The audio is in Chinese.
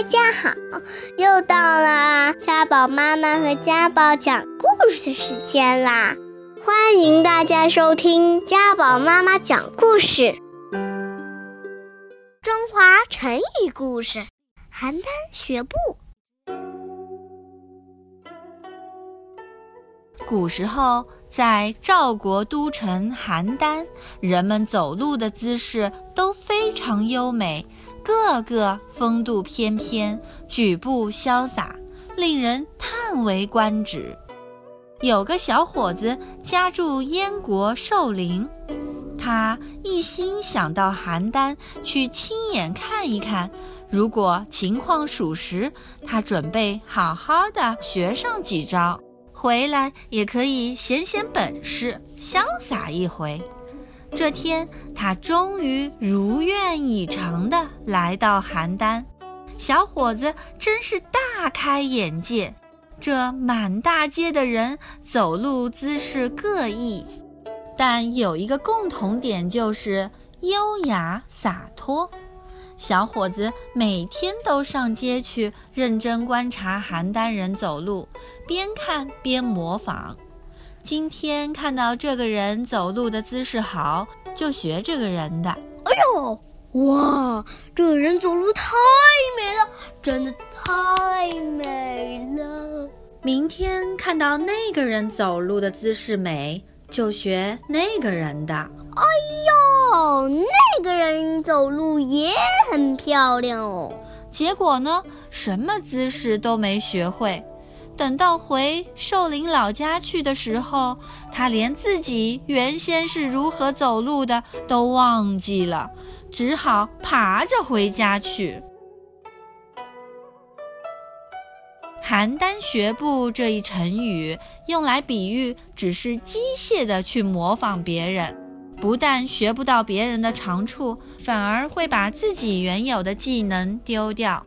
大家好，又到了家宝妈妈和家宝讲故事的时间啦！欢迎大家收听家宝妈妈讲故事。中华成语故事：邯郸学步。古时候，在赵国都城邯郸，人们走路的姿势都非常优美。个个风度翩翩，举步潇洒，令人叹为观止。有个小伙子家住燕国寿陵，他一心想到邯郸去亲眼看一看。如果情况属实，他准备好好的学上几招，回来也可以显显本事，潇洒一回。这天，他终于如愿以偿地来到邯郸。小伙子真是大开眼界。这满大街的人走路姿势各异，但有一个共同点，就是优雅洒脱。小伙子每天都上街去认真观察邯郸人走路，边看边模仿。今天看到这个人走路的姿势好，就学这个人的。哎呦，哇，这个人走路太美了，真的太美了。明天看到那个人走路的姿势美，就学那个人的。哎呦，那个人走路也很漂亮哦。结果呢，什么姿势都没学会。等到回寿陵老家去的时候，他连自己原先是如何走路的都忘记了，只好爬着回家去。邯郸学步这一成语用来比喻，只是机械的去模仿别人，不但学不到别人的长处，反而会把自己原有的技能丢掉。